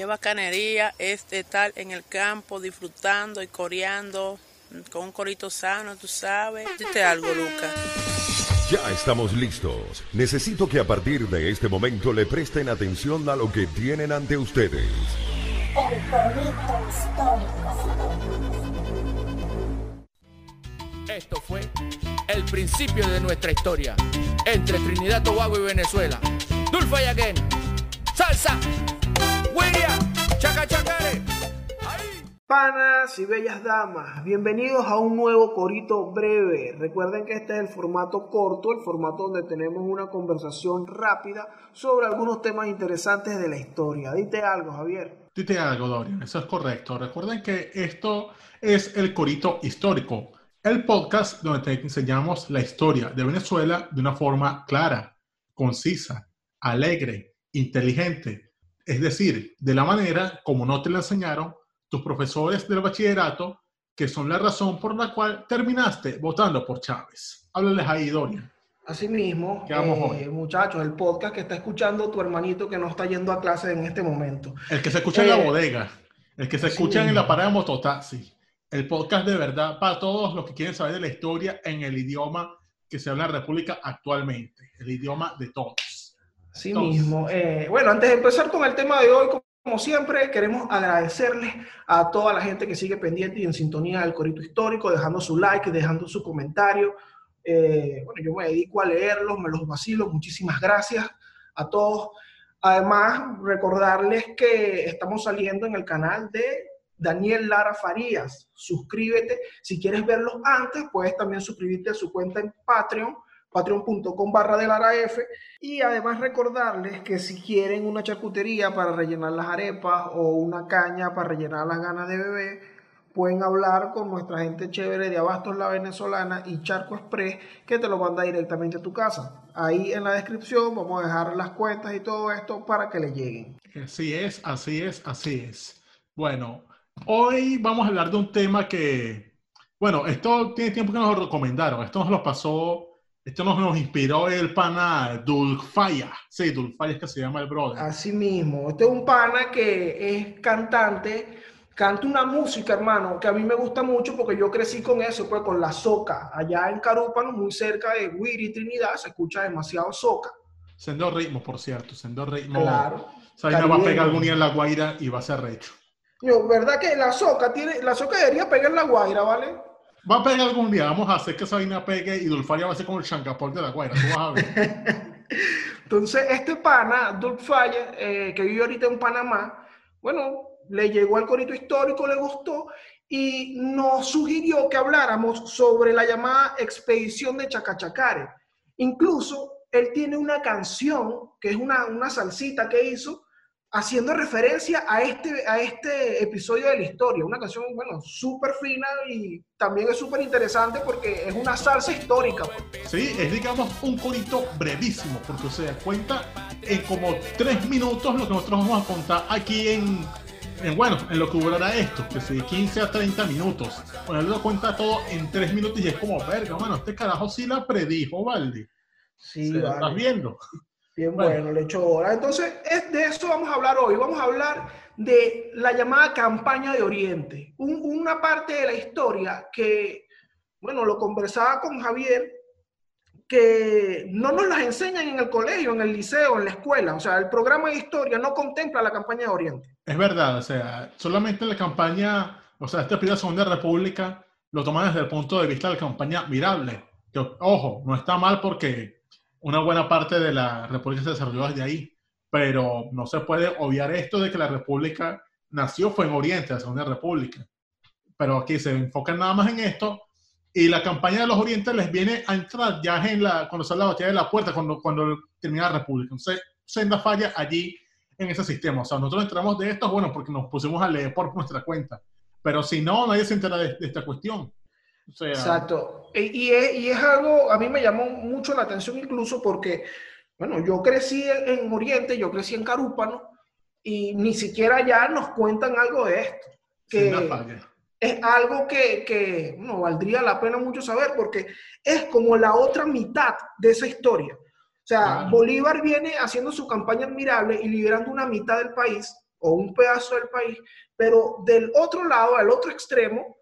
Qué bacanería es estar en el campo disfrutando y coreando con un corito sano, tú sabes. Dite algo, Lucas. Ya estamos listos. Necesito que a partir de este momento le presten atención a lo que tienen ante ustedes. El corito histórico. Esto fue el principio de nuestra historia entre Trinidad, Tobago y Venezuela. Dulfa y again. Salsa. William. Chaca chacare. Panas y bellas damas, bienvenidos a un nuevo corito breve. Recuerden que este es el formato corto, el formato donde tenemos una conversación rápida sobre algunos temas interesantes de la historia. Dite algo, Javier. Dite algo, Dorian, eso es correcto. Recuerden que esto es el corito histórico el podcast donde te enseñamos la historia de Venezuela de una forma clara, concisa, alegre, inteligente. Es decir, de la manera como no te la enseñaron tus profesores del bachillerato, que son la razón por la cual terminaste votando por Chávez. Háblales ahí, Doria. Asimismo, eh, muchachos, el podcast que está escuchando tu hermanito que no está yendo a clase en este momento. El que se escucha en la eh, bodega, el que se escucha en la parada de mototaxi el podcast de verdad para todos los que quieren saber de la historia en el idioma que se habla en la República actualmente, el idioma de todos. Sí mismo. Eh, bueno, antes de empezar con el tema de hoy, como siempre, queremos agradecerles a toda la gente que sigue pendiente y en sintonía del Corito Histórico, dejando su like, dejando su comentario. Eh, bueno, yo me dedico a leerlos, me los vacilo. Muchísimas gracias a todos. Además, recordarles que estamos saliendo en el canal de Daniel Lara Farías. Suscríbete. Si quieres verlos antes, puedes también suscribirte a su cuenta en Patreon, patreon.com barra de Lara F. Y además recordarles que si quieren una charcutería para rellenar las arepas o una caña para rellenar las ganas de bebé, pueden hablar con nuestra gente chévere de Abastos La Venezolana y Charco Express que te lo manda directamente a tu casa. Ahí en la descripción vamos a dejar las cuentas y todo esto para que le lleguen. Así es, así es, así es. Bueno, Hoy vamos a hablar de un tema que, bueno, esto tiene tiempo que nos lo recomendaron. Esto nos lo pasó, esto nos, nos inspiró el pana Dulfaya. Sí, Dulfaya es que se llama el brother. Así mismo. Este es un pana que es cantante, canta una música, hermano, que a mí me gusta mucho porque yo crecí con eso, pues con la soca. Allá en Carúpano, muy cerca de Wiri, Trinidad, se escucha demasiado soca. Sendo ritmo, por cierto, sendo ritmo. Claro. O sea, va a pegar algún día en la guaira y va a ser recho. Yo, ¿verdad que la soca tiene, la soca debería pegar la guaira, ¿vale? Va a pegar algún día, vamos a hacer que esa vaina pegue y Dulfaria va a ser como el chancapol de la guaira, tú vas a ver. Entonces, este pana, Dulfaria, eh, que vive ahorita en Panamá, bueno, le llegó al corito histórico, le gustó y nos sugirió que habláramos sobre la llamada expedición de Chacachacare. Incluso él tiene una canción, que es una, una salsita que hizo, haciendo referencia a este, a este episodio de la historia. Una canción, bueno, súper fina y también es súper interesante porque es una salsa histórica. Pues. Sí, es digamos un corito brevísimo, porque se da cuenta en como tres minutos lo que nosotros vamos a contar aquí en, en bueno, en lo que durará esto, que si 15 a 30 minutos. Ponerlo cuenta todo en tres minutos y es como, verga, bueno, este carajo sí la predijo, Valdi. Sí, vale. estás viendo. Bien bueno, le echó hora. Entonces, es, de eso vamos a hablar hoy. Vamos a hablar de la llamada campaña de Oriente. una parte de la historia que, bueno, lo conversaba con Javier, que no nos las enseñan en el colegio, en el liceo, en la escuela. O sea, el programa de historia no contempla la campaña de Oriente. Es verdad, o sea, solamente la campaña, o sea, esta primera Segunda República lo toman desde el punto de vista de la campaña mirable. Que, ojo, no está mal porque una buena parte de la República se desarrolló desde ahí, pero no se puede obviar esto de que la República nació fue en Oriente, la Segunda República. Pero aquí se enfocan nada más en esto y la campaña de los Orientes les viene a entrar ya en la, cuando sale la batalla de la puerta, cuando, cuando termina la República. Entonces, senda falla allí en ese sistema. O sea, nosotros entramos de esto, bueno, porque nos pusimos a leer por nuestra cuenta. Pero si no, nadie se entera de esta cuestión. Exacto. Y es, y es, algo, a mí me llamó mucho la atención incluso porque, bueno, yo crecí en, Oriente, yo crecí en Carúpano y ni siquiera ya nos cuentan algo de esto. Que es algo que, que no valdría la pena mucho saber porque es como la otra mitad de esa historia. O sea, Bolívar viene haciendo su campaña admirable y liberando una mitad del país o un pedazo del país, pero del otro lado, al otro extremo,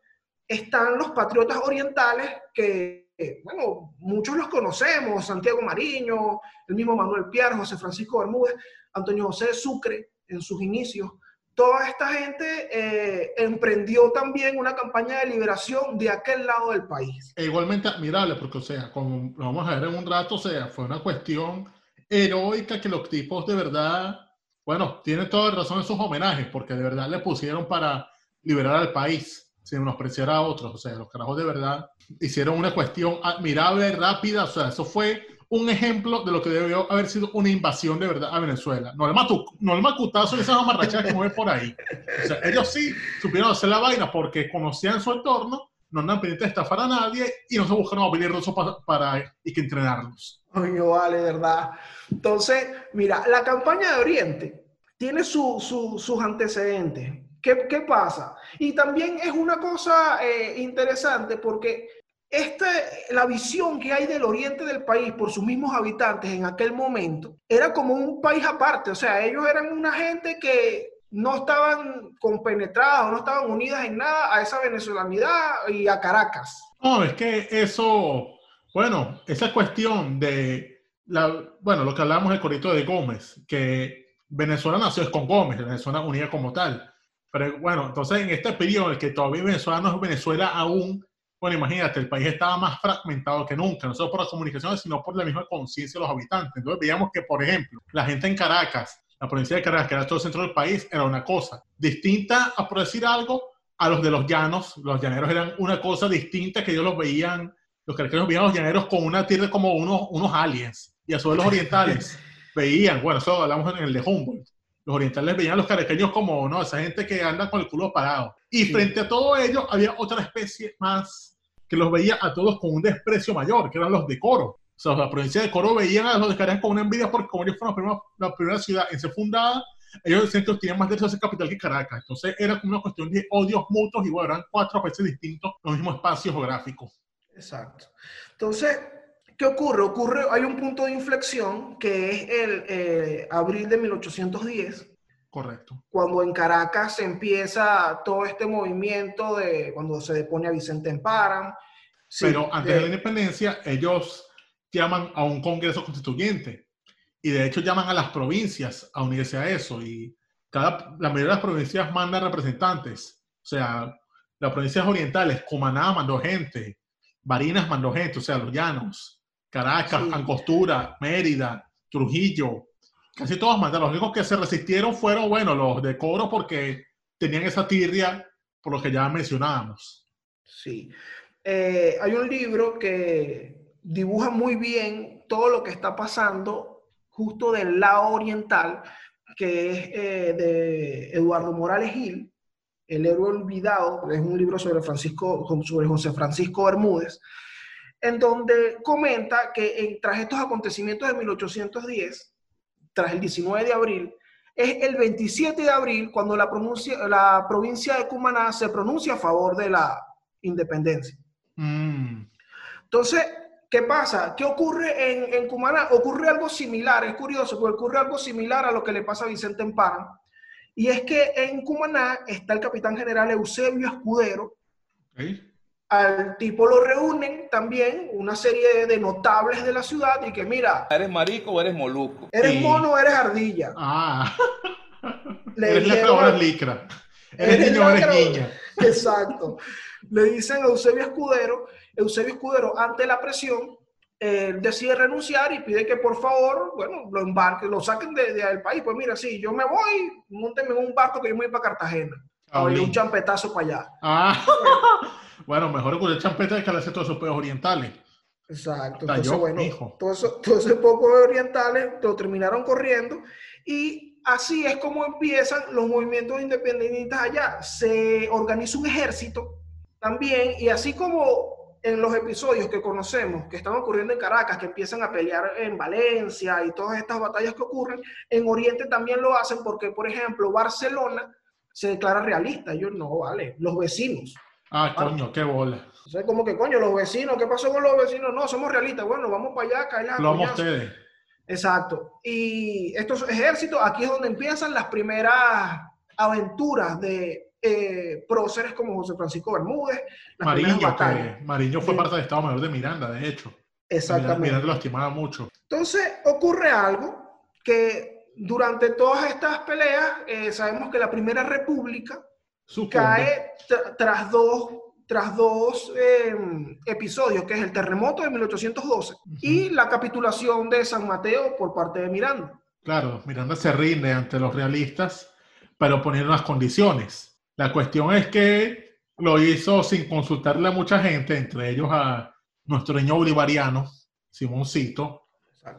están los patriotas orientales que, bueno, muchos los conocemos, Santiago Mariño, el mismo Manuel Piar, José Francisco Bermúdez, Antonio José Sucre en sus inicios. Toda esta gente eh, emprendió también una campaña de liberación de aquel lado del país. E igualmente admirable, porque, o sea, como lo vamos a ver en un rato, o sea, fue una cuestión heroica que los tipos de verdad, bueno, tienen toda razón en sus homenajes, porque de verdad le pusieron para liberar al país sin menospreciar a otros. O sea, los carajos de verdad hicieron una cuestión admirable, rápida. O sea, eso fue un ejemplo de lo que debió haber sido una invasión de verdad a Venezuela. No el, matu, no el macutazo y esas amarrachas que mueven por ahí. O sea, ellos sí supieron hacer la vaina porque conocían su entorno, no andan pendientes estafar a nadie y no se buscaron a pedir para, para y que entrenarlos. Coño, vale, verdad. Entonces, mira, la campaña de Oriente tiene su, sus antecedentes. ¿Qué, ¿Qué, pasa? Y también es una cosa eh, interesante porque este, la visión que hay del oriente del país por sus mismos habitantes en aquel momento era como un país aparte. O sea, ellos eran una gente que no estaban compenetradas, no estaban unidas en nada a esa venezolanidad y a Caracas. No, es que eso, bueno, esa cuestión de, la, bueno, lo que hablamos del corito de Gómez, que Venezuela nació es con Gómez, Venezuela unida como tal. Pero bueno, entonces en este periodo en el que todavía Venezuela no es Venezuela aún, bueno, imagínate, el país estaba más fragmentado que nunca, no solo por las comunicaciones, sino por la misma conciencia de los habitantes. Entonces veíamos que, por ejemplo, la gente en Caracas, la provincia de Caracas, que era todo el centro del país, era una cosa distinta, a por decir algo, a los de los llanos. Los llaneros eran una cosa distinta que ellos los veían, los caraqueños veían a los llaneros con una tierra como unos, unos aliens. Y a su vez los orientales veían, bueno, eso hablamos en el de Humboldt, los orientales veían a los caraqueños como, no, esa gente que anda con el culo parado. Y sí. frente a todo ello había otra especie más que los veía a todos con un desprecio mayor, que eran los de Coro. O sea, la provincia de Coro veían a los de Caracas con una envidia porque como ellos fueron la primera, la primera ciudad en ser fundada, ellos decían que tenían más derecho a ser capital que Caracas. Entonces era como una cuestión de odios mutuos y bueno, eran cuatro países distintos, los mismos espacios geográficos. Exacto. Entonces, ¿qué ocurre? Ocurre, hay un punto de inflexión que es el eh, abril de 1810. Correcto. Cuando en Caracas se empieza todo este movimiento de cuando se depone a Vicente Emparan. Sí, Pero antes de, de la independencia, ellos llaman a un congreso constituyente y de hecho llaman a las provincias a unirse a eso y cada, la mayoría de las provincias mandan representantes. O sea, las provincias orientales, Cumaná mandó gente, Barinas mandó gente, o sea, los llanos, Caracas, sí. Angostura, Mérida, Trujillo, casi todos mandaron. Los únicos que se resistieron fueron, bueno, los de Coro porque tenían esa tirria por lo que ya mencionábamos. Sí. Eh, hay un libro que dibuja muy bien todo lo que está pasando justo del lado oriental, que es eh, de Eduardo Morales Gil, El héroe olvidado, es un libro sobre, Francisco, sobre José Francisco Bermúdez, en donde comenta que tras estos acontecimientos de 1810, tras el 19 de abril, es el 27 de abril cuando la, pronuncia, la provincia de Cumaná se pronuncia a favor de la independencia. Mm. Entonces, ¿qué pasa? ¿Qué ocurre en, en, Cumaná? Ocurre algo similar, es curioso, porque ocurre algo similar a lo que le pasa a Vicente Emparan. Y es que en Cumaná está el capitán general Eusebio Escudero. Okay. Al tipo lo reúnen también una serie de notables de la ciudad y que mira... ¿Eres marico o eres moluco? ¿Eres sí. mono o eres ardilla? Ah. Le eres o eres licra. Eres niño o eres niña. Exacto. Le dicen a Eusebio Escudero, Eusebio Escudero, ante la presión, eh, decide renunciar y pide que por favor, bueno, lo embarquen, lo saquen del de, de país. Pues mira, sí, yo me voy, montenme en un barco que yo me voy para Cartagena. Ah, Oye, un champetazo para allá. Ah. Bueno, mejor con el champeta que le hace todos esos peos orientales. Exacto. Entonces, yo, bueno, todos eso, todo esos pocos orientales lo terminaron corriendo y así es como empiezan los movimientos independentistas allá. Se organiza un ejército también y así como en los episodios que conocemos, que están ocurriendo en Caracas, que empiezan a pelear en Valencia y todas estas batallas que ocurren, en Oriente también lo hacen porque, por ejemplo, Barcelona se declara realista. Ellos no, vale, los vecinos. Ah, coño, qué bola. O sea, como que, coño, los vecinos, ¿qué pasó con los vecinos? No, somos realistas. Bueno, vamos para allá, caer Lo vamos ustedes. Exacto. Y estos ejércitos, aquí es donde empiezan las primeras aventuras de eh, próceres como José Francisco Bermúdez, Mariño, batallas. que Mariño fue Sí. parte del Estado Mayor de Miranda, de hecho. Exactamente. Miranda lo estimaba mucho. Entonces ocurre algo que durante todas estas peleas eh, sabemos que la Primera República Sucumbe. cae tra- tras dos, tras dos eh, episodios, que es el terremoto de 1812 y la capitulación de San Mateo por parte de Miranda. Claro, Miranda se rinde ante los realistas, pero poniendo unas condiciones. La cuestión es que lo hizo sin consultarle a mucha gente, entre ellos a nuestro niño bolivariano, Simoncito,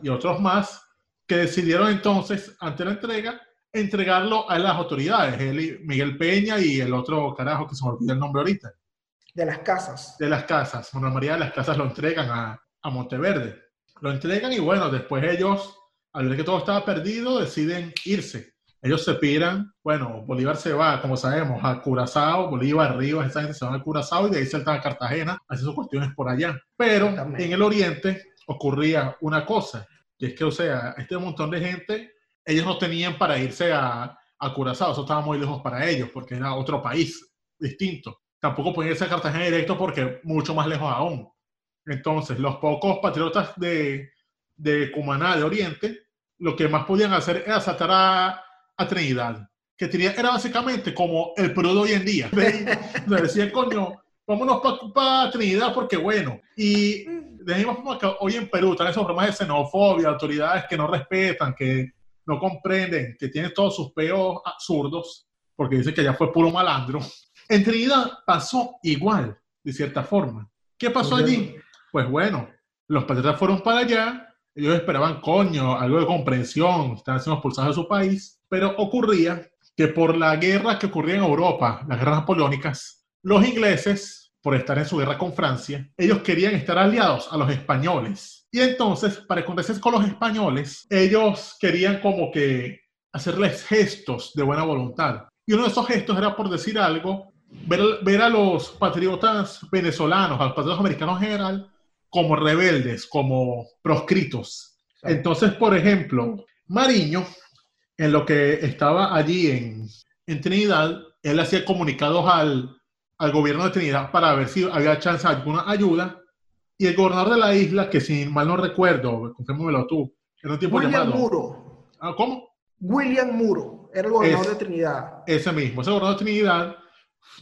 y otros más, que decidieron entonces, ante la entrega, entregarlo a las autoridades, él y Miguel Peña y el otro carajo que se me olvida el nombre ahorita, De las casas. de las casas. Manuel María de las casas lo entregan a, a Monteverde. Lo entregan y bueno, después ellos, al ver que todo estaba perdido, deciden irse. Ellos se piran, bueno, Bolívar se va, como sabemos, a Curazao, Bolívar, Rivas, esa gente se van a Curazao y de ahí saltan a Cartagena, hacen sus cuestiones por allá. Pero en el oriente ocurría una cosa, y es que, o sea, este montón de gente, ellos no tenían para irse a, a Curazao, eso estaba muy lejos para ellos, porque era otro país distinto. Tampoco podían irse a Cartagena directo porque mucho más lejos aún. Entonces, los pocos patriotas de, de Cumaná, de Oriente, lo que más podían hacer era saltar a, a Trinidad, que Trinidad era básicamente como el Perú de hoy en día. Sea, decían, coño, vámonos para Trinidad porque bueno. Y dijimos como que hoy en Perú están esos problemas de xenofobia, autoridades que no respetan, que no comprenden, que tienen todos sus peos absurdos, porque dicen que ya fue puro malandro. En Trinidad pasó igual, de cierta forma. ¿Qué pasó allí? Pues bueno, los patriotas fueron para allá, ellos esperaban, coño, algo de comprensión, estaban siendo expulsados de su país, pero ocurría que por la guerra que ocurría en Europa, las guerras napoleónicas, los ingleses, por estar en su guerra con Francia, ellos querían estar aliados a los españoles. Y entonces, para contarse con los españoles, ellos querían como que hacerles gestos de buena voluntad. Y uno de esos gestos era, por decir algo, ver, ver a los patriotas venezolanos, a los patriotas americanos en general, como rebeldes, como proscritos. Entonces, por ejemplo, Mariño, en lo que estaba allí en, en Trinidad, él hacía comunicados al, al gobierno de Trinidad para ver si había chance de alguna ayuda. Y el gobernador de la isla, que si mal no recuerdo, confírmamelo tú, era un tipo William llamado... Muro. Ah, ¿Cómo? William Muro era el gobernador Es- de Trinidad. Ese mismo, ese gobernador de Trinidad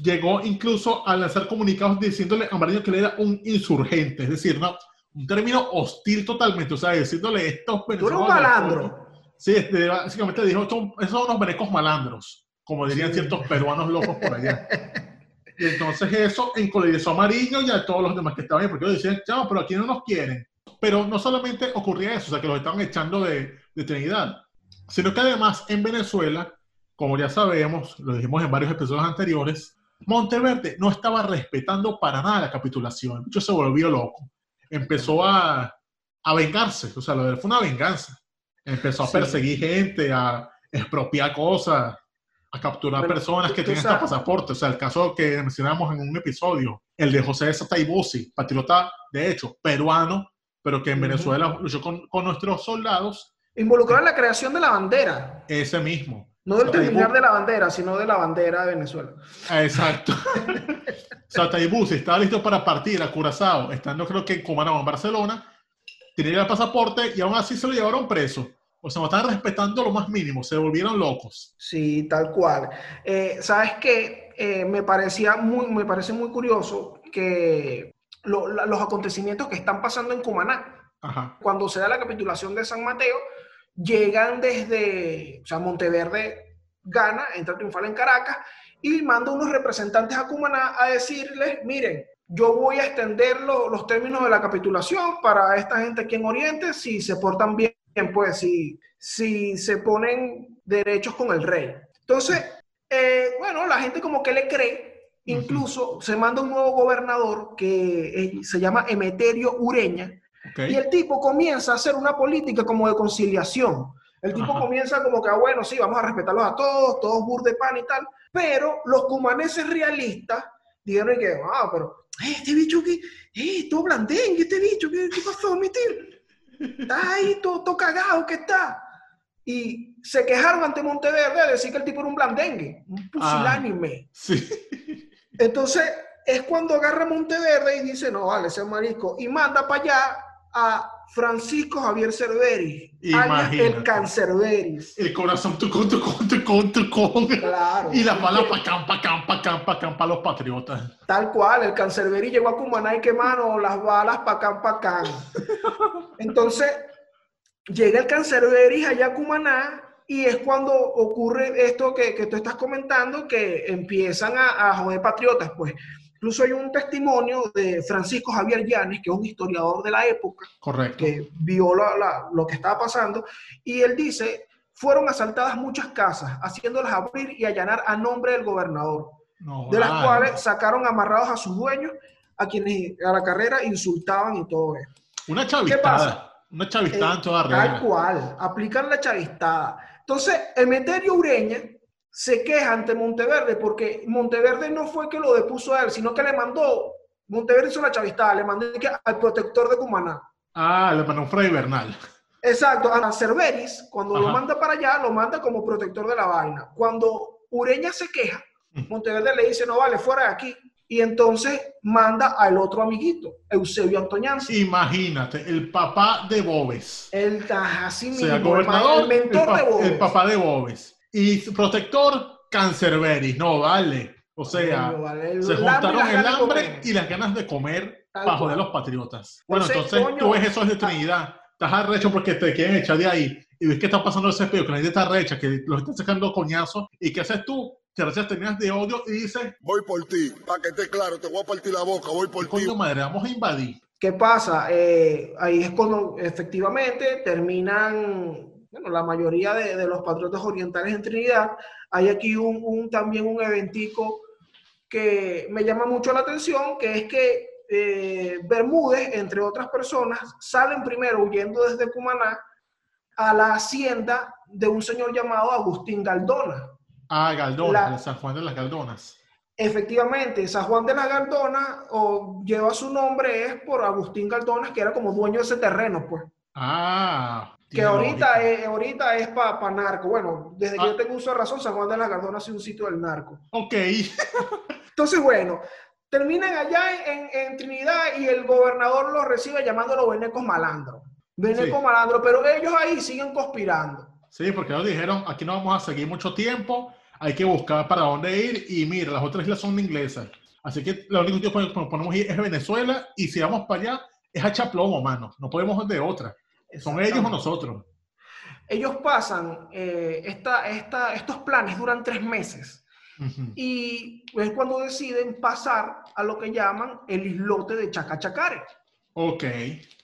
llegó incluso a lanzar comunicados diciéndole a Mariño que él era un insurgente, es decir, no, un término hostil totalmente, o sea, diciéndole estos Tú eres un malandro. Sí, este, básicamente dijo, "Estos- esos son unos venecos malandros, como dirían Sí. ciertos peruanos locos por allá. Y entonces eso encolerizó a Mariño y a todos los demás que estaban ahí, porque ellos decían, chavo, pero aquí no nos quieren. Pero no solamente ocurría eso, o sea, que los estaban echando de, de Trinidad, sino que además en Venezuela, como ya sabemos, lo dijimos en varios episodios anteriores, Monteverde no estaba respetando para nada la capitulación. Hecho, se volvió loco. Empezó a, a vengarse, o sea, lo de fue una venganza. Empezó a Sí. perseguir gente, a expropiar cosas, a capturar personas que sabes- este pasaporte. O sea, el caso que mencionamos en un episodio, el de José Sataibusi, patriota, de hecho, peruano, pero que en Ujú. Venezuela luchó con, con nuestros soldados, Involucrado en la creación de la bandera. ese mismo. No del terminar de la bandera, sino de la bandera de Venezuela. Exacto. Sataibusi estaba listo para partir a Curazao, estando creo que en Cumaná o en Barcelona, tenía el pasaporte y aún así se lo llevaron preso. O sea, no estaban respetando lo más mínimo, se volvieron locos. Sí, tal cual. Eh, ¿Sabes qué? Eh, me, parecía muy, me parece muy curioso que lo- la- los acontecimientos que están pasando en Cumaná, Ajá. cuando se da la capitulación de San Mateo, llegan desde, o sea, Monteverde gana, entra triunfal en Caracas y manda unos representantes a Cumaná a decirles, miren, yo voy a extender lo- los términos de la capitulación para esta gente aquí en Oriente si se portan bien, pues si, si se ponen derechos con el rey. Entonces, eh, bueno, la gente como que le cree, incluso se manda un nuevo gobernador que eh, se llama Emeterio Ureña, y el tipo comienza a hacer una política como de conciliación. El tipo Ajá. comienza como que, ah, bueno, sí, vamos a respetarlos a todos, todos bur de pan y tal, pero los cumaneses realistas dijeron que, ah, pero, eh, este bicho que, eh, todo blandengue, este bicho, ¿qué, qué pasó, mi tío? Está ahí todo, todo cagado que está. y se quejaron ante Monteverde de decir que el tipo era un blandengue, un pusilánime. Sí. Entonces es cuando agarra Monteverde y dice, no, vale, ese marisco, y manda para allá a Francisco Javier Cerveris, alias el Imagínate. Cancerveris. El corazón, tu con, tu con, tu con, tu con. Claro. Y las balas pa' campa, campa, campa, campa los patriotas. Tal cual, el Cancerberis llegó a Cumaná y que mano, las balas pa' acá, pa' acá. Entonces, llega el Cancerberis allá a Cumaná y es cuando ocurre esto que, que tú estás comentando, que empiezan a, a joder patriotas, pues. Incluso hay un testimonio de Francisco Javier Llanes, que es un historiador de la época, Correcto. que vio la- la- lo que estaba pasando, y él dice, fueron asaltadas muchas casas, haciéndolas abrir y allanar a nombre del gobernador No, de las cuales sacaron amarrados a sus dueños, a quienes a la carrera insultaban y todo eso. Una ¿Qué chavistada. pasa? Una chavistada en toda Eh, Tal regla. cual, aplican la chavistada. Entonces, Emeterio Ureña se queja ante Monteverde porque Monteverde no fue que lo depuso a él, sino que le mandó, Monteverde hizo la chavistada, le mandó al protector de Cumaná. Ah, le mandó un Fray Bernal. Exacto, a Cerveris, cuando lo manda para allá, lo manda como protector de la vaina. Cuando Ureña se queja, Monteverde le dice, no vale, fuera de aquí. Y entonces manda al otro amiguito, Eusebio Antoñanzi. Imagínate, el papá de Bobes. El así O mismo, sea, el, gobernador, el mentor de Bobes. el papá de Bobes. Y protector, Cancerberis. No, vale. O sea, Coño, vale, el se juntaron el de hambre y las ganas de comer Tal para cual. joder a los patriotas. Bueno, Entonces, entonces tú ves eso de Trinidad. Estás arrecho porque te quieren echar de ahí. Y ves que está pasando ese peo, que la gente está arrecha, que los están sacando coñazos. ¿Y qué haces tú? Te rechazas, terminas de odio y dices, Voy por ti, para que esté claro, te voy a partir la boca, voy por ti. madre, vamos a invadir. ¿Qué pasa? Eh, ahí es cuando efectivamente terminan, bueno, la mayoría de, de los patriotas orientales en Trinidad. Hay aquí un, un- también un eventico que me llama mucho la atención, que es que eh, Bermúdez, entre otras personas, salen primero huyendo desde Cumaná a la hacienda de un señor llamado Agustín Galdona. Ah, Galdona, La- San Juan de las Galdonas. Efectivamente, San Juan de las Galdonas o lleva su nombre es por Agustín Galdonas, que era como dueño de ese terreno, pues. Ah. Que ahorita es, ahorita es para narco. Bueno, desde que Ah. yo tengo uso de razón, San Juan de las Galdonas es un sitio del narco. Ok. Entonces, bueno, terminan allá en, en Trinidad y el gobernador los recibe llamándolo venecos malandros. Venecos Sí. malandros, pero ellos ahí siguen conspirando. Sí, porque ellos dijeron, aquí no vamos a seguir mucho tiempo, hay que buscar para dónde ir y mira, las otras islas son inglesas. Así que lo único que podemos- podemos ir es Venezuela y si vamos para allá es a chaplomo, mano. No podemos de otra. Son ellos o nosotros. Ellos pasan, eh, esta, esta, estos planes duran tres meses. Ujú. y es cuando deciden pasar a lo que llaman el islote de Chacachacare. Ok.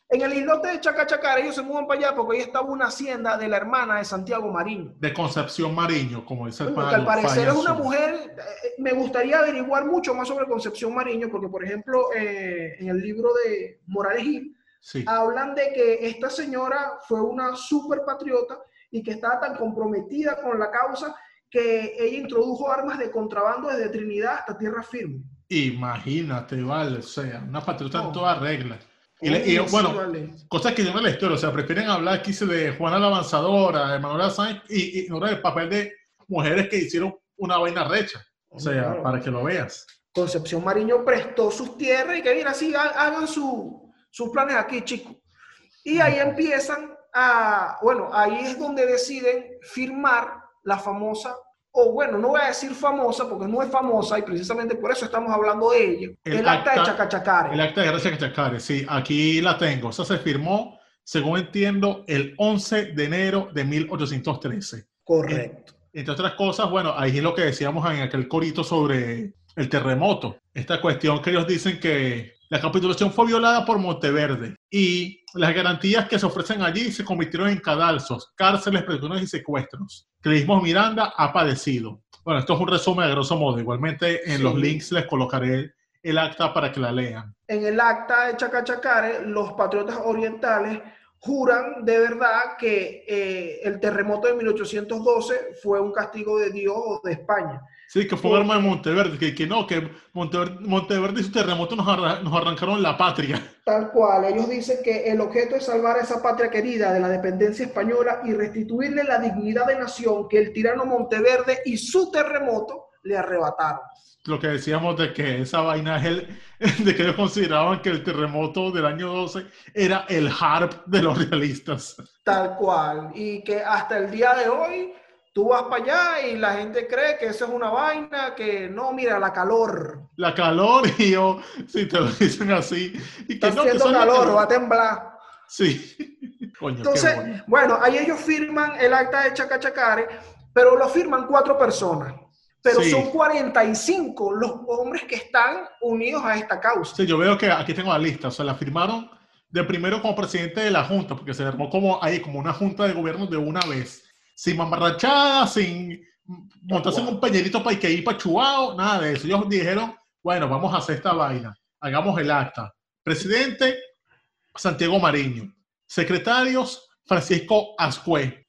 En el islote de Chacachacare ellos se mueven para allá porque ahí estaba una hacienda de la hermana de Santiago Mariño. De Concepción Mariño, como dice el que al parecer es una mujer, eh, me gustaría averiguar mucho más sobre Concepción Mariño, porque por ejemplo eh, en el libro de Morales Gil Sí. hablan de que esta señora fue una super patriota y que estaba tan comprometida con la causa que ella introdujo armas de contrabando desde Trinidad hasta tierra firme. Imagínate, vale. O sea, una patriota en No. toda regla. Y, le- y, bueno, cosas que llevan la historia. O sea, prefieren hablar aquí de Juana la Avanzadora, de Manuela Sáenz y ignorar el papel de mujeres que hicieron una vaina recha. O sea, Claro. para que lo veas. Concepción Mariño prestó sus tierras y que mira, sí, ha- hagan su- sus planes aquí, chicos. Y ahí empiezan a, bueno, ahí es donde deciden firmar la famosa, o bueno, no voy a decir famosa porque no es famosa y precisamente por eso estamos hablando de ella, el, El acta, de acta- Chacachacare. El acta de de Chacachacare, sí, aquí la tengo. Esa se firmó, según entiendo, el 11 de enero de 1813. Correcto. Entre otras cosas, bueno, ahí es lo que decíamos en aquel corito sobre el terremoto. Esta cuestión que ellos dicen que la capitulación fue violada por Monteverde y las garantías que se ofrecen allí se convirtieron en cadalzos, cárceles, prisiones y secuestros mismo Miranda ha padecido. Bueno, esto es un resumen a grosso modo. Igualmente en Sí. los links les colocaré el acta para que la lean. En el acta de Chacachacare, los patriotas orientales juran de verdad que eh, el terremoto de 1812 fue un castigo de Dios o de España. Sí, que fue un arma de Monteverde, que, que no, que Monteverde, Monteverde y su terremoto nos, arra- nos arrancaron la patria. Tal cual, ellos dicen que el objeto es salvar a esa patria querida de la dependencia española y restituirle la dignidad de nación que el tirano Monteverde y su terremoto le arrebataron. Lo que decíamos de que esa vaina es el, de que ellos consideraban que el terremoto del año 12 era el harp de los realistas. Tal cual. Y que hasta el día de hoy tú vas para allá y la gente cree que eso es una vaina, que no, mira, la calor. La calor y yo, si te lo dicen así. Y que Está no, que haciendo la calor, calor. va a temblar. Sí. Coño, Entonces, bueno. bueno, ahí ellos firman el acta de Chacachacare, pero lo firman cuatro personas. Pero Sí. son 45 los hombres que están unidos a esta causa. Sí, yo veo que aquí tengo la lista. O sea, la firmaron de primero como presidente de la Junta, porque se armó como ahí, como una Junta de Gobierno de una vez. Sin mamarrachada, sin montarse en un peñerito para para Chuao, nada de eso. Ellos dijeron, bueno, vamos a hacer esta vaina. Hagamos el acta. Presidente, Santiago Mariño. Secretarios, Francisco Ascue.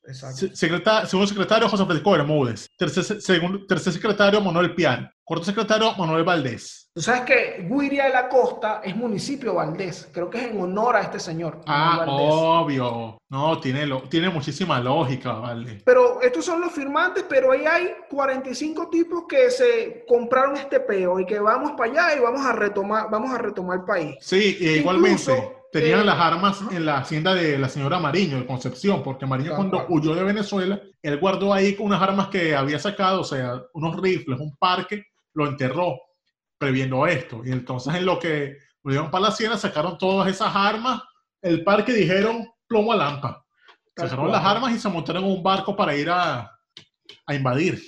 Secreta- segundo secretario, José Francisco Bermúdez. Tercer, se- segundo- tercer secretario, Manuel Piar. Cuarto secretario, Manuel Valdés. Tú sabes que Guiria de la Costa es municipio Valdés. Creo que es en honor a este señor. Ah, obvio. No, tiene, lo- tiene muchísima lógica, vale. Pero estos son los firmantes, pero ahí hay 45 tipos que se compraron este peo y que vamos para allá y vamos a retomar, vamos a retomar el país. Sí, e igualmente Incluso, tenían eh, las armas en la hacienda de la señora Mariño, de Concepción, porque Mariño cuando huyó de Venezuela, él guardó ahí unas armas que había sacado, o sea, unos rifles, un parque, lo enterró, previendo esto. Y entonces en lo que volvieron para la hacienda, sacaron todas esas armas, el parque dijeron plomo a lampa. Sacaron las armas y se montaron en un barco para ir a, a invadir.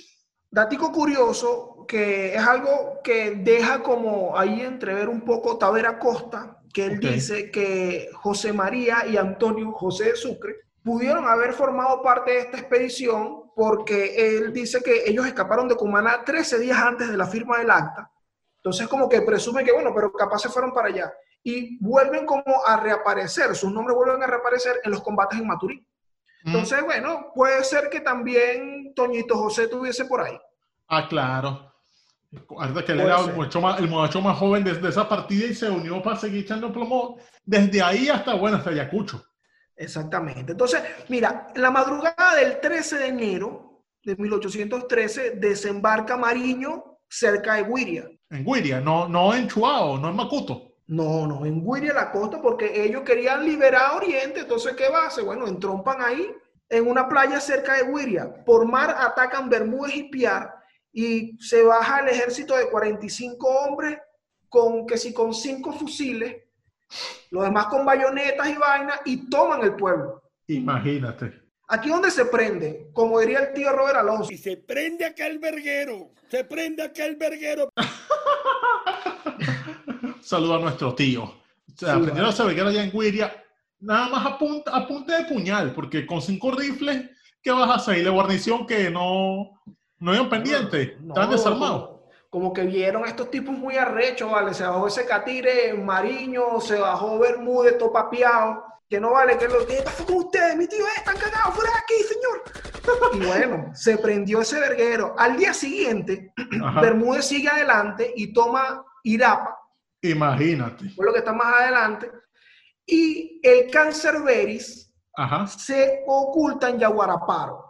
Dático curioso, que es algo que deja como ahí entrever un poco Tavera Costa, que él Ok. dice que José María y Antonio José de Sucre pudieron haber formado parte de esta expedición porque él dice que ellos escaparon de Cumaná 13 días antes de la firma del acta. Entonces como que presume que, bueno, pero capaz se fueron para allá. Y vuelven como a reaparecer, sus nombres vuelven a reaparecer en los combates en Maturín. Mm. Entonces, bueno, puede ser que también Toñito José estuviese por ahí. Ah, claro. Recuerda que él era el muchacho, más, el muchacho más joven desde esa partida y se unió para seguir echando plomo desde ahí hasta, bueno, hasta Ayacucho. Exactamente. Entonces, mira, en la madrugada del 13 de enero de 1813 desembarca Mariño cerca de Guiria. En Guiria, no, no en Chuao, no en Macuto. No, no, en Guiria la costa porque ellos querían liberar Oriente. Entonces, ¿qué va a hacer? Bueno, entrompan ahí en una playa cerca de Guiria. Por mar atacan Bermúdez y Piar y se baja el ejército de 45 hombres con que si con cinco fusiles, los demás con bayonetas y vainas y toman el pueblo. Imagínate. Aquí donde se prende, como diría el tío Robert Alonso, Y se prende aquel verguero. Se prende aquel verguero. Saludo a nuestro tío. O sea, Sí, aprendieron vale. a saber allá en Guiria, nada más a punta, a punta de puñal, porque con cinco rifles, ¿qué vas a hacer? Y la guarnición que no, no iban pendientes, No, estaban desarmados. Como, como que vieron a estos tipos muy arrechos, ¿vale? Se bajó ese catire Mariño, se bajó Bermúdez, todo papeado. Que no vale, que lo que pasó con ustedes, mi tío, eh, están cagados fuera de aquí, señor. Y bueno, se prendió ese verguero. Al día siguiente, Ajá. Bermúdez sigue adelante y toma Irapa, Imagínate. fue lo que está más adelante. Y el Cancerberis Ajá. se oculta en Yaguaraparo.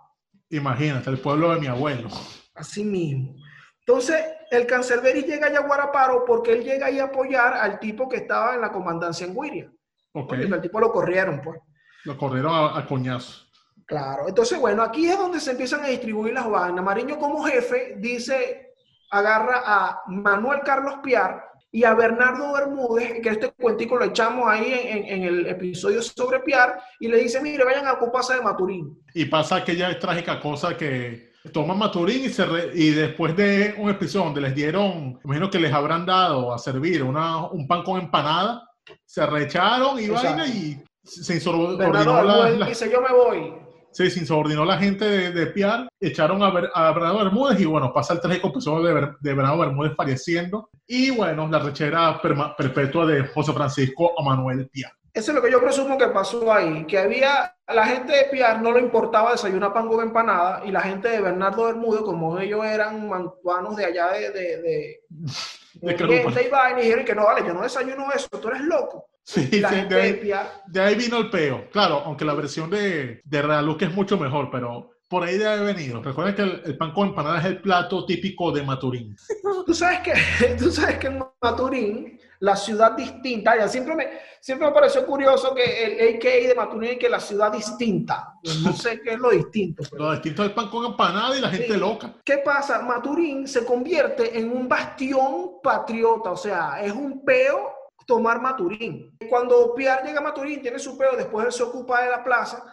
Imagínate, el pueblo de mi abuelo. Así mismo. Entonces, el Cancelberi llega a Yaguaraparo porque él llega ahí a apoyar al tipo que estaba en la comandancia en Guiria. Ok. Porque al tipo lo corrieron, pues. Lo corrieron a, a coñazo. Claro. Entonces, bueno, aquí es donde se empiezan a distribuir las vainas. Mariño como jefe dice, agarra a Manuel Carlos Piar y a Bernardo Bermúdez, que este cuentico lo echamos ahí en, en- en el episodio sobre Piar, y le dice, mire, vayan a ocuparse de Maturín. Y pasa aquella trágica cosa que toman Maturín y, se re- y después de un episodio donde les dieron, imagino que les habrán dado a servir una, un pan con empanada, se recharon y Exacto. vaina y se Bernardo insubordinó la, la- dice, yo me voy. Se insubordinó la gente de, de Piar, echaron a, Ber- a Bernardo Bermúdez y bueno, pasa el trágico episodio de, Ber- de Bernardo Bermúdez falleciendo y bueno, la rechera perma- perpetua de José Francisco a Manuel Piar. Eso es lo que yo presumo que pasó ahí, que había, la gente de Piar no le importaba desayunar pan con empanada y la gente de Bernardo Bermúdez, como ellos eran mantuanos de allá de, de, de, De de y vaina, y dijeron que no, vale, yo no desayuno eso, tú eres loco. Sí, la sí, de, ahí, de ahí vino el peo. Claro, aunque la versión de, de Realuque es mucho mejor, pero por ahí debe haber venido. Recuerden que el, el pan con empanada es el plato típico de Maturín. tú sabes que, tú sabes que en Maturín, la ciudad distinta, ya siempre me, siempre me pareció curioso que el AKA de Maturín es que la ciudad distinta, no sé qué es lo distinto, pero Lo distinto es el pan con empanada y la gente Sí. loca. ¿Qué pasa? Maturín se convierte en un bastión patriota, o sea, es un peo tomar Maturín. Cuando Piar llega a Maturín, tiene su peo, después él se ocupa de la plaza,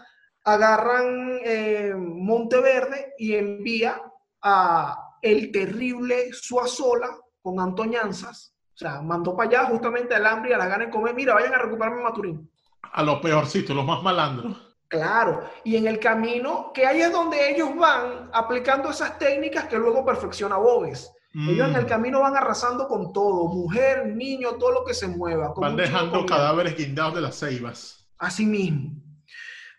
agarran eh, Monteverde y envía a el terrible Suazola con Antoñanzas. O sea, mandó para allá justamente al hambre y a las ganas de comer. Mira, vayan a recuperarme Maturín. A los peorcitos, los más malandros. Claro, y en el camino, que ahí es donde ellos van aplicando esas técnicas que luego perfecciona Boves. Ellos en el Mm. camino van arrasando con todo, mujer, niño, todo lo que se mueva. Van dejando cadáveres guindados de las ceibas. Así mismo.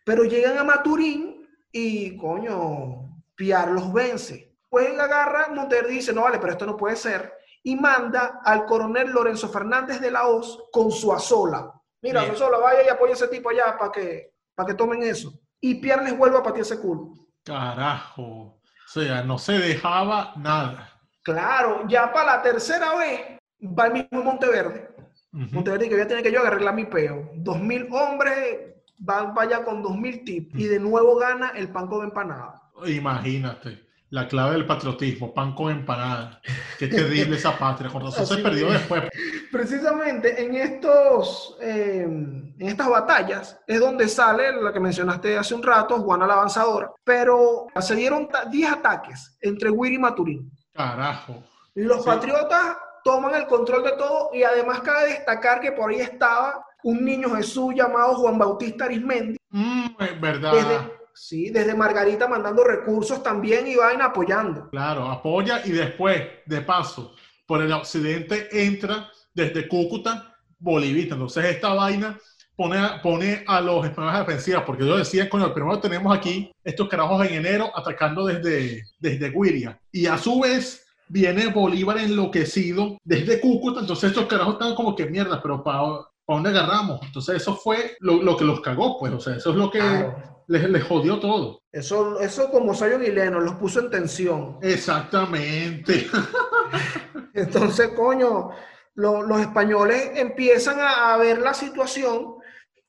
Pero llegan a Maturín y, coño, Piar los vence. Pues él agarra, Monteverde dice, no vale, pero esto no puede ser. Y manda al coronel Lorenzo Fernández de la Hoz con su azola. Mira, Bien. Azola, vaya y apoya a ese tipo allá para que, para que tomen eso. Y Piar les vuelve a patear ese culo. Carajo. O sea, no se dejaba nada. Claro, ya para la tercera vez va el mismo Monteverde. Monteverde que ya tiene que yo arreglar mi peo. Dos mil hombres, van para allá con dos mil tipos. Y de nuevo gana el pan con empanada. Imagínate. La clave del patriotismo, pan con empanada. Qué terrible esa patria. Con razón se perdió después. Precisamente en, estos, eh, en estas batallas es donde sale la que mencionaste hace un rato, Juana la Avanzadora. Pero se dieron ta- 10 ataques entre Wiri y Maturín. Carajo. Los Sí. patriotas toman el control de todo y además cabe destacar que por ahí estaba un niño Jesús llamado Juan Bautista Arismendi, Mm, es verdad. desde, sí, desde Margarita mandando recursos también y vaina apoyando. Claro, apoya y después, de paso, por el occidente entra desde Cúcuta, Bolivita. Entonces esta vaina pone a, pone a los españoles defensivas, porque yo decía, coño, primero tenemos aquí estos carajos en enero atacando desde, desde Guiria. Y a su vez viene Bolívar enloquecido desde Cúcuta, entonces estos carajos están como que mierda, pero ¿para dónde agarramos? Entonces eso fue lo, lo que los cagó, pues, o sea, eso es lo que Claro. les, les jodió todo. Eso, eso como Sayon y Leno los puso en tensión. Exactamente. Entonces, coño, lo- los españoles empiezan a, a ver la situación.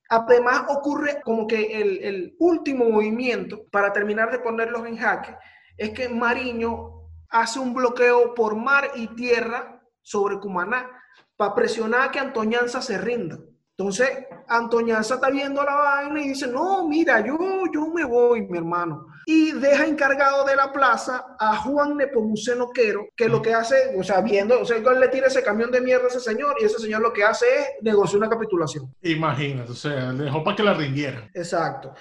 Además, ocurre como que el, último movimiento para terminar de ponerlos en jaque es que Mariño hace un bloqueo por mar y tierra sobre Cumaná para presionar a que Antoñanza se rinda. Entonces, Antoñanza está viendo la vaina y dice, no, mira, yo, yo me voy, mi hermano. Y deja encargado de la plaza a Juan Nepomuceno Quero, que lo que hace, o sea, viendo, o sea, él le tira ese camión de mierda a ese señor y ese señor lo que hace es negociar una capitulación. Imagínate, o sea, le dejó para que la rindieran. Exacto.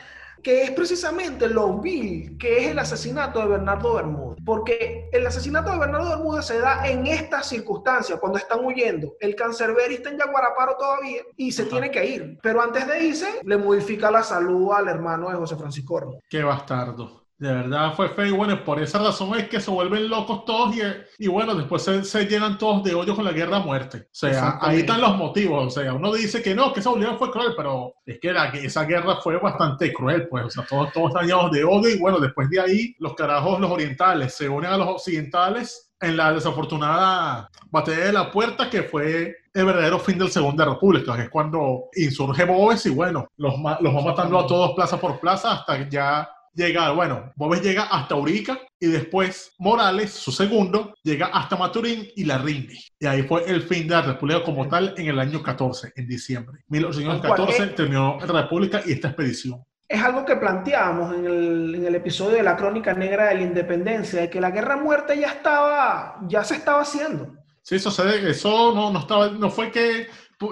Que es precisamente lo vil que es el asesinato de Bernardo Bermúdez. Porque el asesinato de Bernardo Bermúdez se da en estas circunstancias, cuando están huyendo. El cancerberi está en Yaguaraparo todavía y se Ajá. tiene que ir. Pero antes de irse, le modifica la salud al hermano de José Francisco Ormo. Qué bastardo. De verdad fue feo y bueno, por esa razón es que se vuelven locos todos y, y bueno, después se, se llenan todos de odio con la guerra a muerte. O sea, ahí están los motivos. O sea, uno dice que no, que esa Bolívar fue cruel, pero es que la- que esa guerra fue bastante cruel, pues. O sea, todos, todos están llenos de odio y bueno, después de ahí, los carajos, los orientales, se unen a los occidentales en la desafortunada batalla de la puerta que fue el verdadero fin del Segunda República, que es cuando insurge Boves y bueno, los, los va matando a todos plaza por plaza hasta ya llegar, bueno, Boves llega hasta Urica y después Morales, su segundo, llega hasta Maturín y la rinde. Y ahí fue el fin de la República como tal en el año 14, en diciembre. 1814 Tal cual, terminó la República y esta expedición. Es algo que planteábamos en el, en el episodio de la Crónica Negra de la Independencia, de que la guerra a muerte ya estaba, ya se estaba haciendo. Sí, eso, se- eso no, no, estaba, no fue que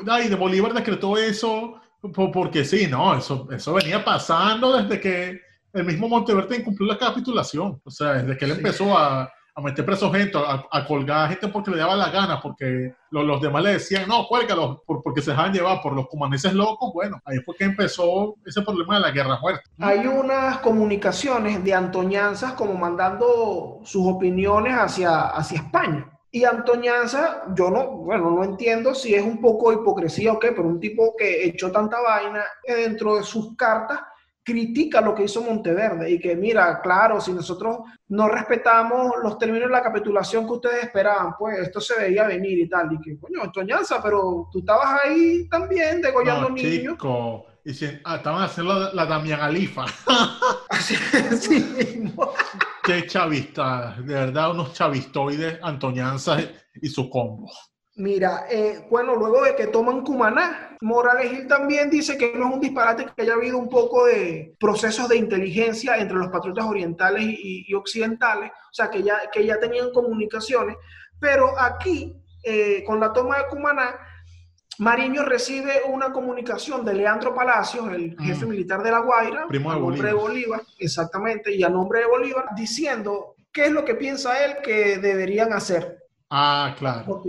ay, de Bolívar decretó eso po- porque sí, no, eso, eso venía pasando desde que el mismo Monteverde incumplió la capitulación. O sea, desde que él Sí. empezó a, a meter preso gente, a, a colgar gente porque le daba la gana, porque los, los demás le decían, no, cuélgalos, por, porque se dejaban llevar por los cumaneses locos. Bueno, ahí fue que empezó ese problema de la guerra muerta. Hay unas comunicaciones de Antoñanzas como mandando sus opiniones hacia, hacia España. Y Antoñanza, yo no, bueno, no entiendo si es un poco hipocresía o qué, pero un tipo que echó tanta vaina dentro de sus cartas critica lo que hizo Monteverde y que mira, claro, si nosotros no respetamos los términos de la capitulación que ustedes esperaban, pues esto se veía venir y tal. Y que, coño, Antoñanza, pero tú estabas ahí también degollando No, niños. chico. Y si, ah, estaban haciendo la, la Damián Alifa. Así. Qué chavista, de verdad, unos chavistoides, Antoñanza y su combo. Mira, eh, bueno, luego de que toman Cumaná, Morales Gil también dice que no es un disparate que haya habido un poco de procesos de inteligencia entre los patriotas orientales y, y occidentales, o sea, que ya, que ya tenían comunicaciones, pero aquí, eh, con la toma de Cumaná, Mariño recibe una comunicación de Leandro Palacios, el jefe militar de La Guaira, Primo de a nombre de Bolívar, exactamente, y a nombre de Bolívar, diciendo qué es lo que piensa él que deberían hacer. Ah, claro.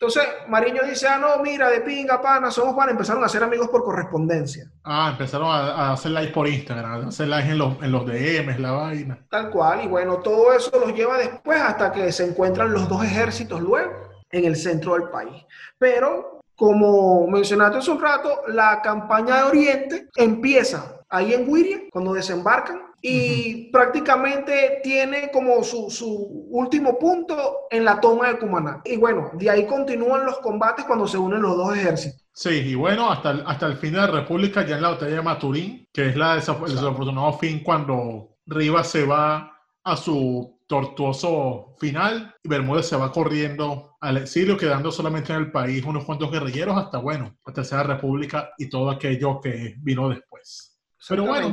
Entonces, Mariño dice, ah, no, mira, de pinga, pana, somos pana, empezaron a ser amigos por correspondencia. Ah, empezaron a, a hacer live por Instagram, a hacer live en los, en los DMs, la vaina. Tal cual, y bueno, todo eso los lleva después hasta que se encuentran los dos ejércitos luego en el centro del país. Pero, como mencionaste hace un rato, la campaña de Oriente empieza ahí en Wiria, cuando desembarcan, y prácticamente tiene como su, su último punto en la toma de Cumaná. Y bueno, de ahí continúan los combates cuando se unen los dos ejércitos. Sí, y bueno, hasta el, hasta el fin de la República, ya en la batalla de Maturín, que es la desaf- el desafortunado fin cuando Rivas se va a su tortuoso final y Bermúdez se va corriendo al exilio, quedando solamente en el país unos cuantos guerrilleros hasta, bueno, la Tercera República y todo aquello que vino después. Pero bueno,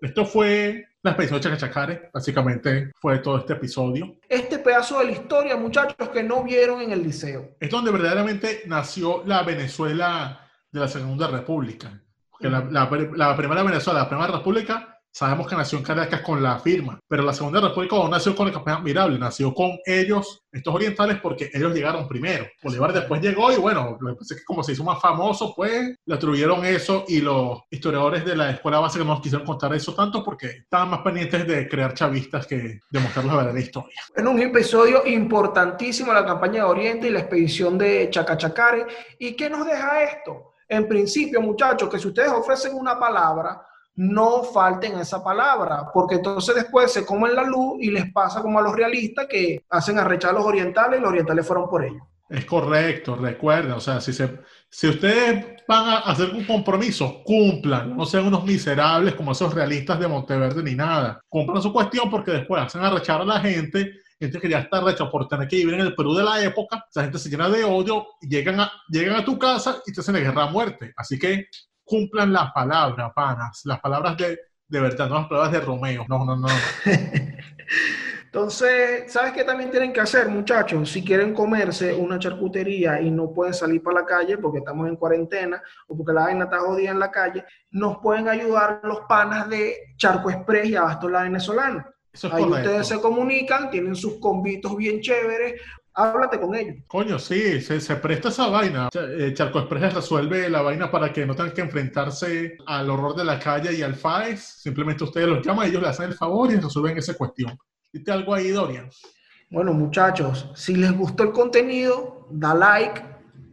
esto fue la expedición de Chacachacare, básicamente fue todo este episodio. Este pedazo de la historia, muchachos, que no vieron en el liceo. es donde verdaderamente nació la Venezuela de la Segunda República. Porque la, la- la primera Venezuela, la primera República, sabemos que nació en Caracas con la firma, pero la Segunda República no nació con el campeón admirable, nació con ellos, estos orientales, porque ellos llegaron primero. Bolívar después llegó y bueno, lo que pasa es que como se hizo más famoso, pues le atribuyeron eso y los historiadores de la escuela base no nos quisieron contar eso tanto porque estaban más pendientes de crear chavistas que de mostrar la verdadera historia. En un episodio importantísimo la campaña de Oriente y la expedición de Chacachacare. ¿Y qué nos deja esto? En principio, muchachos, que si ustedes ofrecen una palabra, no falten esa palabra, porque entonces después se comen la luz y les pasa como a los realistas que hacen arrechar a los orientales y los orientales fueron por ellos. Es correcto, recuerden, o sea, si, se, si ustedes van a hacer un compromiso, cumplan, no sean unos miserables como esos realistas de Monteverde ni nada. Cumplan su cuestión porque después hacen arrechar a la gente, gente que ya está por tener que vivir en el Perú de la época, esa gente se llena de odio, llegan a, llegan a tu casa y te hacen la guerra a muerte. Así que cumplan las palabras, panas, las palabras de, de verdad, no las palabras de Romeo. No, no, no. Entonces, ¿sabes qué también tienen que hacer, muchachos? Si quieren comerse una charcutería y no pueden salir para la calle porque estamos en cuarentena o porque la vaina está jodida en la calle, nos pueden ayudar los panas de Charco Express y Abasto la Venezolana. Es Ahí correcto. ustedes se comunican, tienen sus convitos bien chéveres, háblate con ellos. Coño, sí, se, se presta esa vaina. Eh, Charco Express resuelve la vaina para que no tengan que enfrentarse al horror de la calle y al FAES. Simplemente ustedes los llaman, ellos le hacen el favor y resuelven esa cuestión. ¿Viste algo ahí, Dorian? Bueno, muchachos, si les gustó el contenido, da like,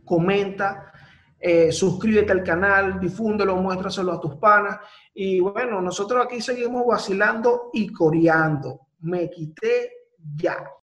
comenta, eh, suscríbete al canal, difúndelo, muéstraselo a tus panas. Y bueno, nosotros aquí seguimos vacilando y coreando. Me quité ya.